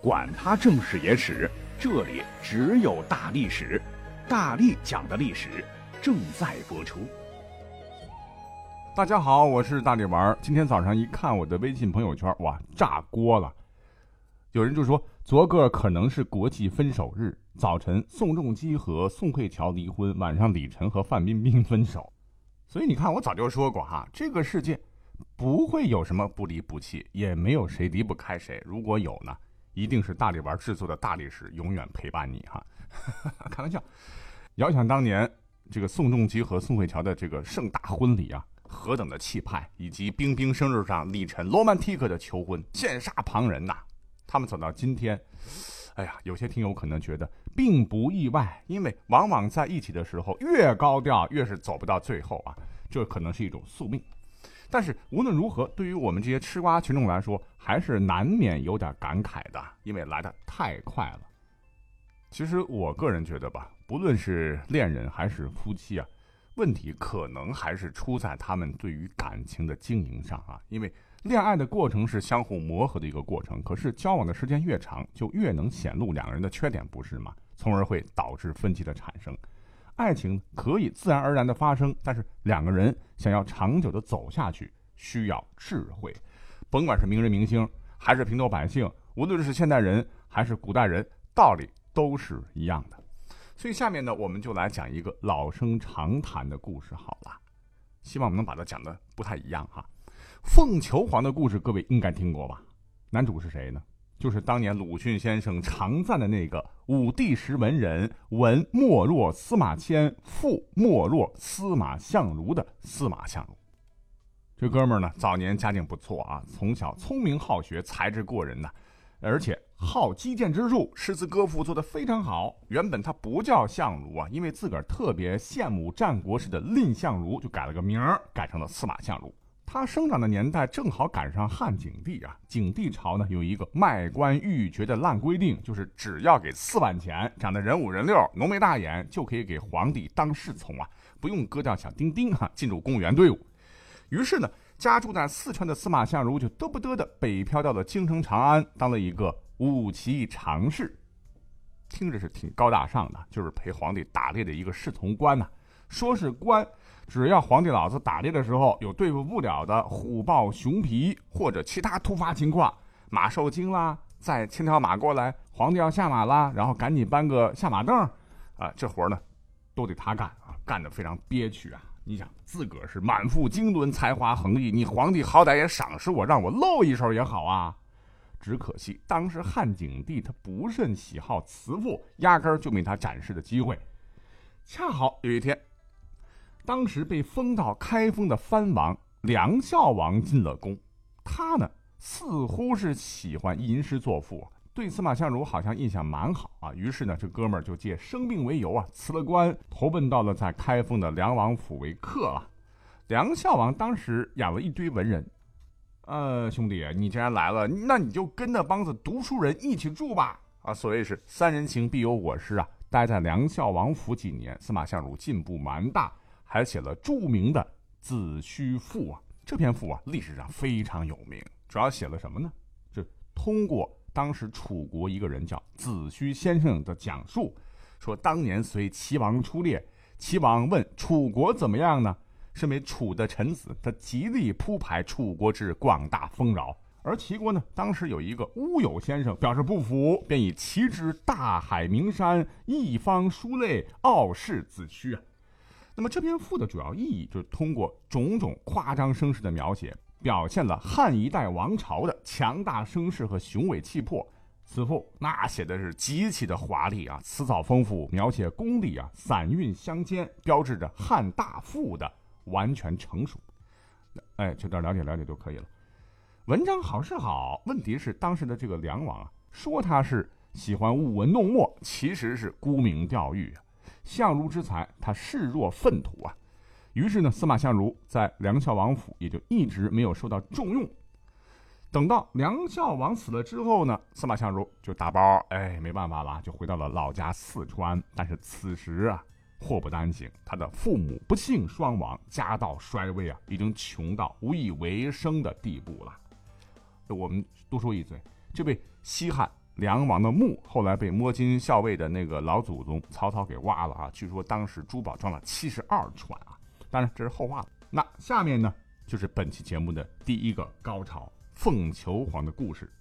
管他正史野史，这里只有大历史，大力讲的历史正在播出。大家好，我是大力丸儿。今天早上一看我的微信朋友圈，哇，炸锅了！有人就说，昨个可能是国际分手日，早晨宋仲基和宋慧乔离婚，晚上李晨和范冰冰分手。所以你看，我早就说过哈，这个世界不会有什么不离不弃，也没有谁离不开谁。如果有呢，一定是大力丸制作的大力史永远陪伴你哈。开玩笑，遥想当年，这个宋仲基和宋慧乔的这个盛大婚礼啊，何等的气派，以及冰冰生日上李晨罗曼蒂克的求婚，羡煞旁人呐。他们走到今天。哎呀，有些听友可能觉得并不意外，因为往往在一起的时候越高调，越是走不到最后啊，这可能是一种宿命。但是无论如何，对于我们这些吃瓜群众来说，还是难免有点感慨的，因为来的太快了。其实我个人觉得吧，不论是恋人还是夫妻啊，问题可能还是出在他们对于感情的经营上啊，因为。恋爱的过程是相互磨合的一个过程，可是交往的时间越长，就越能显露两个人的缺点，不是吗？从而会导致分歧的产生。爱情可以自然而然的发生，但是两个人想要长久的走下去，需要智慧。甭管是名人明星，还是平头百姓，无论是现代人还是古代人，道理都是一样的。所以下面呢，我们就来讲一个老生常谈的故事，好了，希望我们能把它讲的不太一样哈。凤求凰的故事，各位应该听过吧？男主是谁呢？就是当年鲁迅先生常赞的那个武帝时文人，文莫若司马迁，富莫若司马相如的司马相如。这哥们儿呢，早年家境不错啊，从小聪明好学，才智过人呐，而且好击剑之术，诗词歌赋做得非常好。原本他不叫相如啊，因为自个儿特别羡慕战国时的蔺相如，就改了个名儿，改成了司马相如。他生长的年代正好赶上汉景帝啊，景帝朝呢有一个卖官鬻爵的烂规定，就是只要给四万钱，长得人五人六、浓眉大眼，就可以给皇帝当侍从啊，不用割掉小丁丁哈，进入公务员队伍。于是呢，家住在四川的司马相如就嘚不嘚的北漂到了京城长安，当了一个武骑常侍，听着是挺高大上的，就是陪皇帝打猎的一个侍从官呐，说是官。只要皇帝老子打猎的时候有对付不了的虎豹熊皮或者其他突发情况，马受惊啦，再牵条马过来，皇帝要下马啦，然后赶紧搬个下马凳，啊，这活呢都得他干啊，干得非常憋屈啊。你想自个儿是满腹经纶，才华横溢，你皇帝好歹也赏识我，让我露一手也好啊。只可惜当时汉景帝他不甚喜好慈父，压根儿就没他展示的机会。恰好有一天。当时被封到开封的藩王梁孝王进了宫，他呢似乎是喜欢吟诗作赋，对司马相如好像印象蛮好啊。于是呢，这哥们儿就借生病为由啊，辞了官，投奔到了在开封的梁王府为客了。梁孝王当时养了一堆文人，呃，兄弟，你既然来了，那你就跟那帮子读书人一起住吧。啊，所谓是三人行必有我师啊。待在梁孝王府几年，司马相如进步蛮大。还写了著名的《子虚赋》啊，这篇赋啊历史上非常有名，主要写了什么呢？就通过当时楚国一个人叫子虚先生的讲述，说当年随齐王出猎，齐王问楚国怎么样呢？身为楚的臣子，他极力铺排楚国之广大丰饶，而齐国呢，当时有一个乌有先生表示不服，便以齐之大海名山，一方书类，傲视子虚啊。那么这篇赋的主要意义就是通过种种夸张声势的描写，表现了汉一代王朝的强大声势和雄伟气魄。此赋那写的是极其的华丽啊，词藻丰富，描写功力啊，散韵相间，标志着汉大赋的完全成熟。哎，就这了解了解就可以了。文章好是好，问题是当时的这个梁王啊，说他是喜欢舞文弄墨，其实是沽名钓誉啊。相如之才，他视若粪土啊。于是呢，司马相如在梁孝王府也就一直没有受到重用。等到梁孝王死了之后呢，司马相如就打包，哎，没办法了，就回到了老家四川。但是此时啊，祸不单行，他的父母不幸双亡，家道衰微啊，已经穷到无以为生的地步了。我们多说一嘴，这位西汉梁王的墓后来被摸金校尉的那个老祖宗曹操给挖了啊！据说当时珠宝装了七十二串啊，当然这是后话了。那下面呢，就是本期节目的第一个高潮——凤求凰的故事，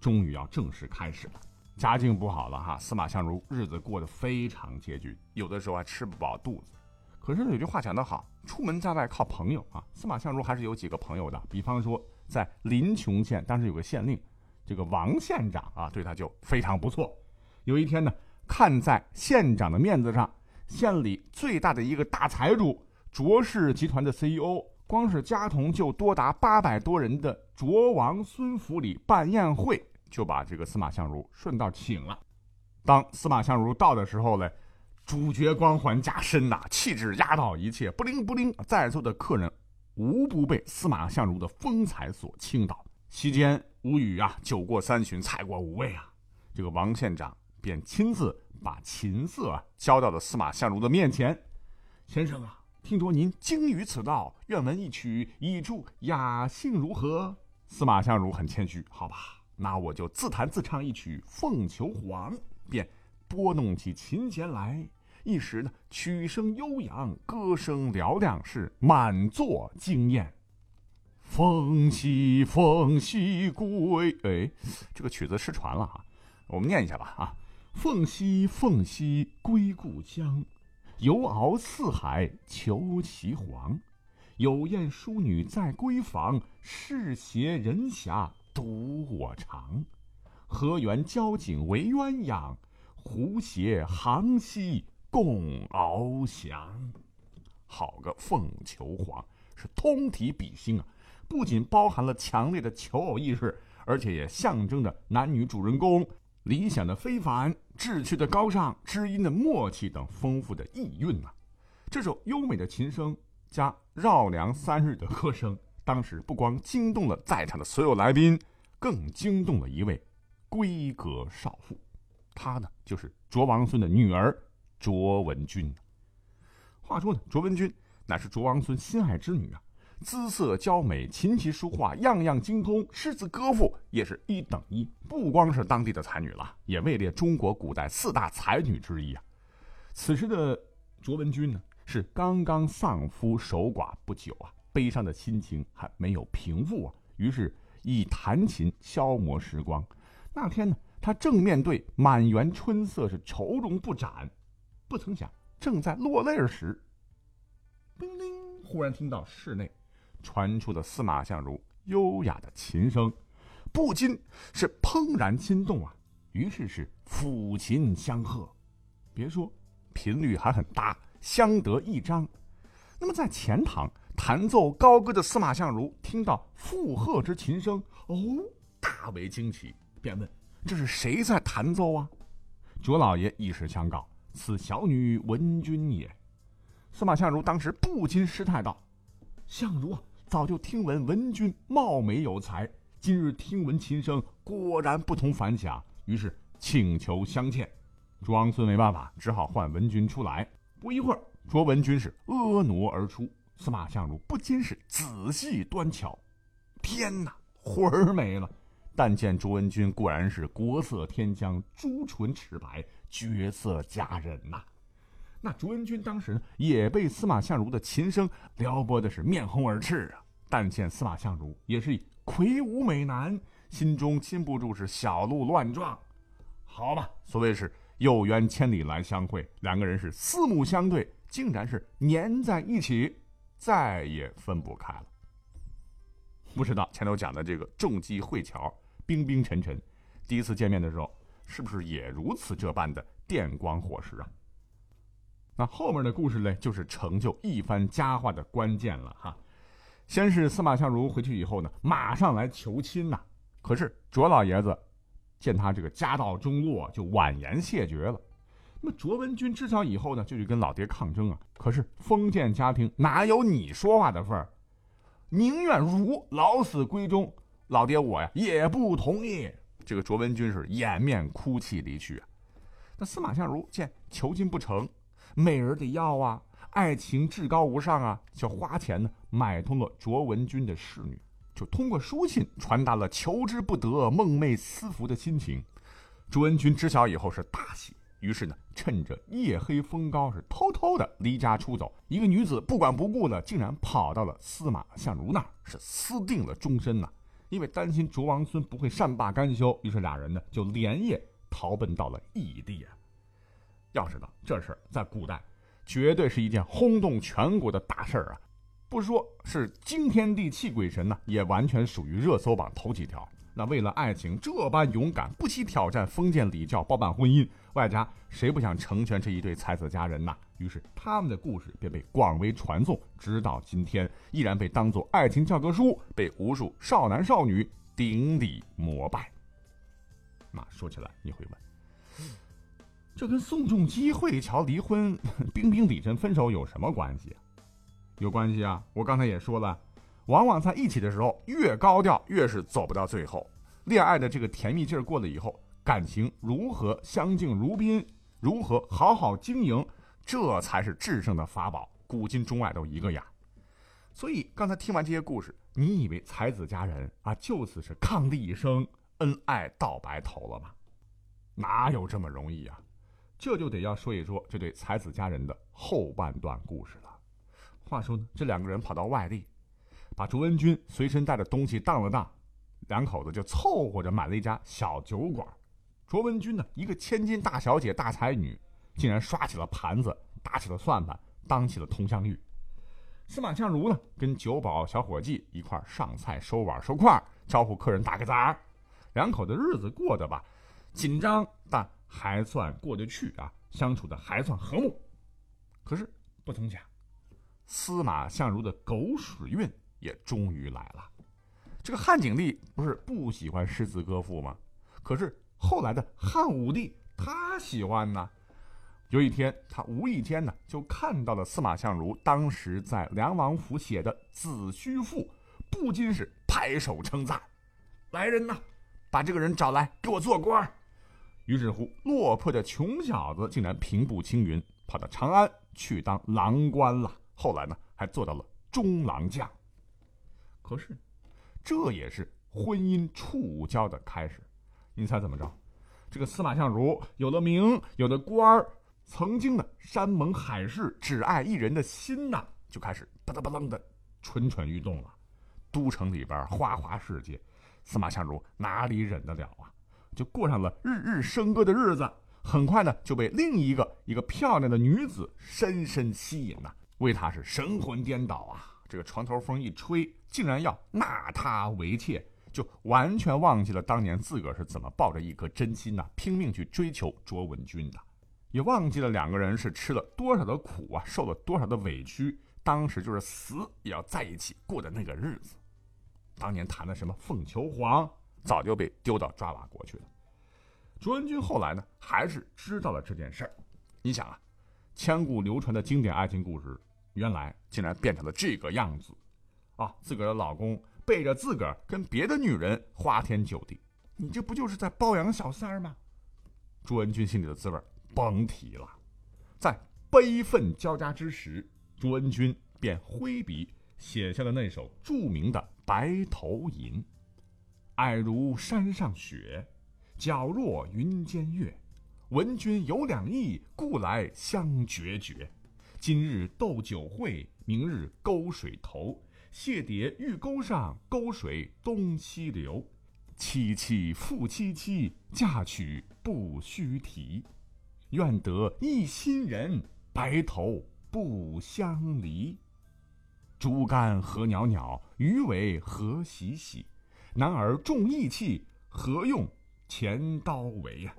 终于要正式开始了。家境不好了哈，司马相如日子过得非常拮据，有的时候还吃不饱肚子。可是有句话讲得好，出门在外靠朋友啊。司马相如还是有几个朋友的，比方说在临邛县，当时有个县令。这个王县长啊，对他就非常不错。有一天呢，看在县长的面子上，县里最大的一个大财主卓氏集团的 CEO，光是家童就多达八百多人的卓王孙府里办宴会，就把这个司马相如顺道请了。当司马相如到的时候呢，主角光环加身呐，气质压倒一切，不灵不灵，在座的客人无不被司马相如的风采所倾倒。席间。无语啊！酒过三巡，菜过五味啊！这个王县长便亲自把琴瑟啊交到了司马相如的面前。先生啊，听说您精于此道，愿闻一曲以助雅兴如何？司马相如很谦虚，好吧，那我就自弹自唱一曲《凤求凰》，便拨弄起琴弦来。一时呢，曲声悠扬，歌声嘹亮，是满座惊艳。凤兮凤兮归，哎，这个曲子失传了哈，我们念一下吧啊！凤兮凤兮归故乡，游遨四海求其凰。有燕淑女在闺房，世谐人遐独我长。河源交颈为鸳鸯，湖谐航兮共翱翔。好个凤求凰，是通体比心啊！不仅包含了强烈的求偶意识，而且也象征着男女主人公理想的非凡、志趣的高尚、知音的默契等丰富的意蕴呐。这首优美的琴声加绕梁三日的歌声，当时不光惊动了在场的所有来宾，更惊动了一位闺阁少妇，她呢就是卓王孙的女儿卓文君。话说呢，卓文君乃是卓王孙心爱之女啊。姿色娇美，琴棋书画样样精通，诗词歌赋也是一等一。不光是当地的才女了，也位列中国古代四大才女之一啊。此时的卓文君呢，是刚刚丧夫守寡不久啊，悲伤的心情还没有平复啊，于是以弹琴消磨时光。那天呢，他正面对满园春色是愁容不展，不曾想正在落泪时，叮铃，忽然听到室内。传出的司马相如优雅的琴声，不禁是怦然心动啊！于是是抚琴相和，别说频率还很搭，相得益彰。那么在前堂弹奏高歌的司马相如听到附和之琴声，哦，大为惊奇，便问：“这是谁在弹奏啊？”卓老爷一时相告：“此小女闻君也。”司马相如当时不禁失态道：“相如啊！”早就听闻文君貌美有才，今日听闻琴声，果然不同凡响，于是请求相见。卓王孙没办法，只好唤文君出来。不一会儿，卓文君是婀娜而出，司马相如不禁是仔细端瞧。天哪，魂儿没了！但见卓文君果然是国色天香，朱唇齿白，绝色佳人呐。那卓文君当时呢，也被司马相如的琴声撩拨的是面红耳赤啊。但见司马相如也是魁梧美男，心中禁不住是小鹿乱撞。好吧，所谓是有缘千里来相会，两个人是四目相对，竟然是粘在一起，再也分不开了。不知道前头讲的这个重击会桥，冰冰沉沉，第一次见面的时候，是不是也如此这般的电光火石啊？那后面的故事呢，就是成就一番佳话的关键了哈。先是司马相如回去以后呢，马上来求亲呐。可是卓老爷子见他这个家道中落，就婉言谢绝了。那么卓文君知晓以后呢，就去跟老爹抗争啊。可是封建家庭哪有你说话的份儿？宁愿如老死闺中，老爹我呀也不同意。这个卓文君是掩面哭泣离去啊。那司马相如见求亲不成。美人得要啊，爱情至高无上啊，就花钱呢买通了卓文君的侍女，就通过书信传达了求之不得、梦寐思服的心情。卓文君知晓以后是大喜，于是呢，趁着夜黑风高，是偷偷的离家出走。一个女子不管不顾的，竟然跑到了司马相如那儿，是私定了终身呐。因为担心卓王孙不会善罢甘休，于是俩人呢就连夜逃奔到了异地啊。要知道这事儿在古代，绝对是一件轰动全国的大事儿啊！不说是惊天地泣鬼神呢，也完全属于热搜榜头几条。那为了爱情这般勇敢，不惜挑战封建礼教，包办婚姻，外加谁不想成全这一对才子佳人呐？于是他们的故事便被广为传颂，直到今天依然被当作爱情教科书，被无数少男少女顶礼膜拜。那说起来，你会问，这跟宋仲基、惠乔离婚、冰冰、李晨分手有什么关系？有关系啊！我刚才也说了。往往在一起的时候，越高调越是走不到最后。恋爱的这个甜蜜劲儿过了以后，感情如何相敬如宾，如何好好经营，这才是制胜的法宝。古今中外都一个样。所以刚才听完这些故事，你以为才子佳人啊就此是伉俪一生，恩爱到白头了吗？哪有这么容易啊？这就得要说一说这对才子佳人的后半段故事了。话说呢，这两个人跑到外地。把卓文君随身带的东西当了当，两口子就凑合着买了一家小酒馆。卓文君呢，一个千金大小姐、大才女，竟然刷起了盘子，打起了算盘，当起了佟湘玉。司马相如呢，跟酒保小伙计一块上菜、收碗、收筷，招呼客人打个杂儿。两口子日子过得吧，紧张但还算过得去啊，相处的还算和睦。可是不曾想，司马相如的狗屎运。也终于来了。这个汉景帝不是不喜欢诗词歌赋吗？可是后来的汉武帝他喜欢呢。有一天，他无意间呢就看到了司马相如当时在梁王府写的《子虚赋》，不禁是拍手称赞：“来人呐，把这个人找来给我做官儿。”于是乎，落魄的穷小子竟然平步青云，跑到长安去当郎官了。后来呢，还做到了中郎将。可是，这也是婚姻触礁的开始。你猜怎么着？这个司马相如有了名，有了官儿，曾经的山盟海誓、只爱一人的心呐，就开始吧嗒吧楞的蠢蠢欲动了。都城里边花花世界，司马相如哪里忍得了啊？就过上了日日笙歌的日子。很快呢，就被另一个一个漂亮的女子深深吸引呐，为他是神魂颠倒啊。这个床头风一吹，竟然要纳她为妾，就完全忘记了当年自个儿是怎么抱着一颗真心呐，拼命去追求卓文君的，也忘记了两个人是吃了多少的苦啊，受了多少的委屈，当时就是死也要在一起过的那个日子。当年谈的什么凤求凰，早就被丢到抓瓦国去了。卓文君后来呢，还是知道了这件事儿。你想啊，千古流传的经典爱情故事。原来竟然变成了这个样子，啊！自个儿的老公背着自个儿跟别的女人花天酒地，你这不就是在包养小三儿吗？朱文君心里的滋味甭提了。在悲愤交加之时，朱文君便挥笔写下了那首著名的《白头吟》：“爱如山上雪，皎若云间月。闻君有两意，故来相决绝。”今日斗酒会，明日沟水头。谢蝶玉钩上，沟水东西流。凄凄复凄凄，嫁娶不须啼。愿得一心人，白头不相离。竹竿何袅袅，鱼尾何喜喜。男儿重义气，何用钱刀为呀？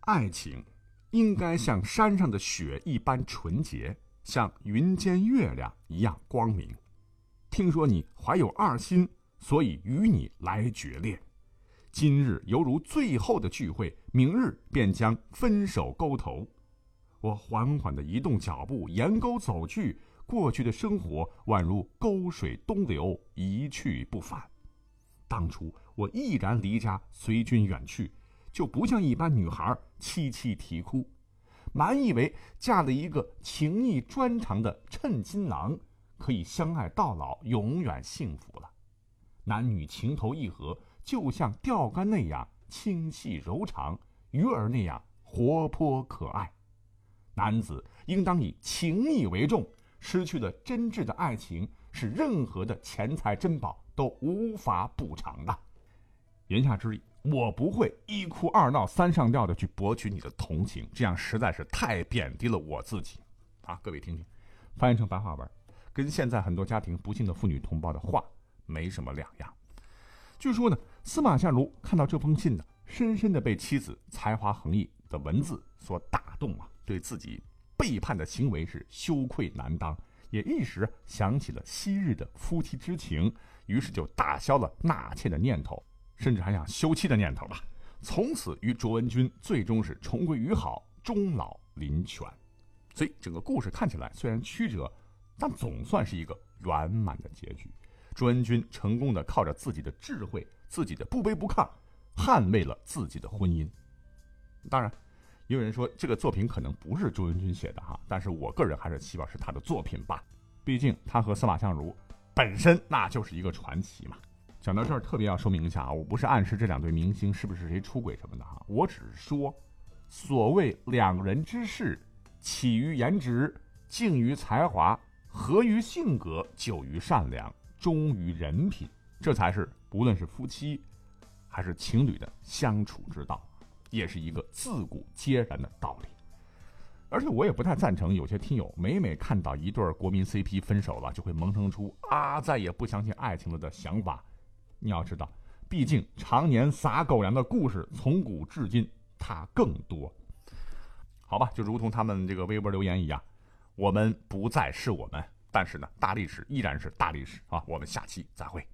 爱情。应该像山上的雪一般纯洁，像云间月亮一样光明。听说你怀有二心，所以与你来决裂。今日犹如最后的聚会，明日便将分手勾头。我缓缓地移动脚步，沿沟走去。过去的生活宛如沟水东流，一去不返。当初我毅然离家，随军远去。就不像一般女孩凄凄啼哭，满以为嫁了一个情义专长的称心郎，可以相爱到老，永远幸福了。男女情投意合，就像钓竿那样轻细柔长，鱼儿那样活泼可爱。男子应当以情义为重，失去了真挚的爱情，是任何的钱财珍宝都无法补偿的。言下之意，我不会一哭二闹三上吊的去博取你的同情，这样实在是太贬低了我自己。啊，各位听听，翻译成白话文，跟现在很多家庭不幸的妇女同胞的话没什么两样。据说呢，司马相如看到这封信呢，深深的被妻子才华横溢的文字所打动啊，对自己背叛的行为是羞愧难当，也一时想起了昔日的夫妻之情，于是就打消了纳妾的念头。甚至还想休妻的念头吧，从此与卓文君最终是重归于好，终老临泉。所以整个故事看起来虽然曲折，但总算是一个圆满的结局。卓文君成功的靠着自己的智慧、自己的不卑不亢，捍卫了自己的婚姻。当然，也有人说这个作品可能不是卓文君写的哈，但是我个人还是希望是他的作品吧，毕竟他和司马相如本身那就是一个传奇嘛。讲到这儿，特别要说明一下啊，我不是暗示这两对明星是不是谁出轨什么的哈，我只是说，所谓两人之事，起于颜值，敬于才华，合于性格，久于善良，忠于人品，这才是不论是夫妻还是情侣的相处之道，也是一个自古皆然的道理。而且我也不太赞成有些听友每每看到一对国民 CP 分手了，就会萌生出啊再也不相信爱情了的想法。你要知道，毕竟常年撒狗粮的故事从古至今它更多。好吧，就如同他们这个微博留言一样，我们不再是我们，但是呢，大历史依然是大历史啊！我们下期再会。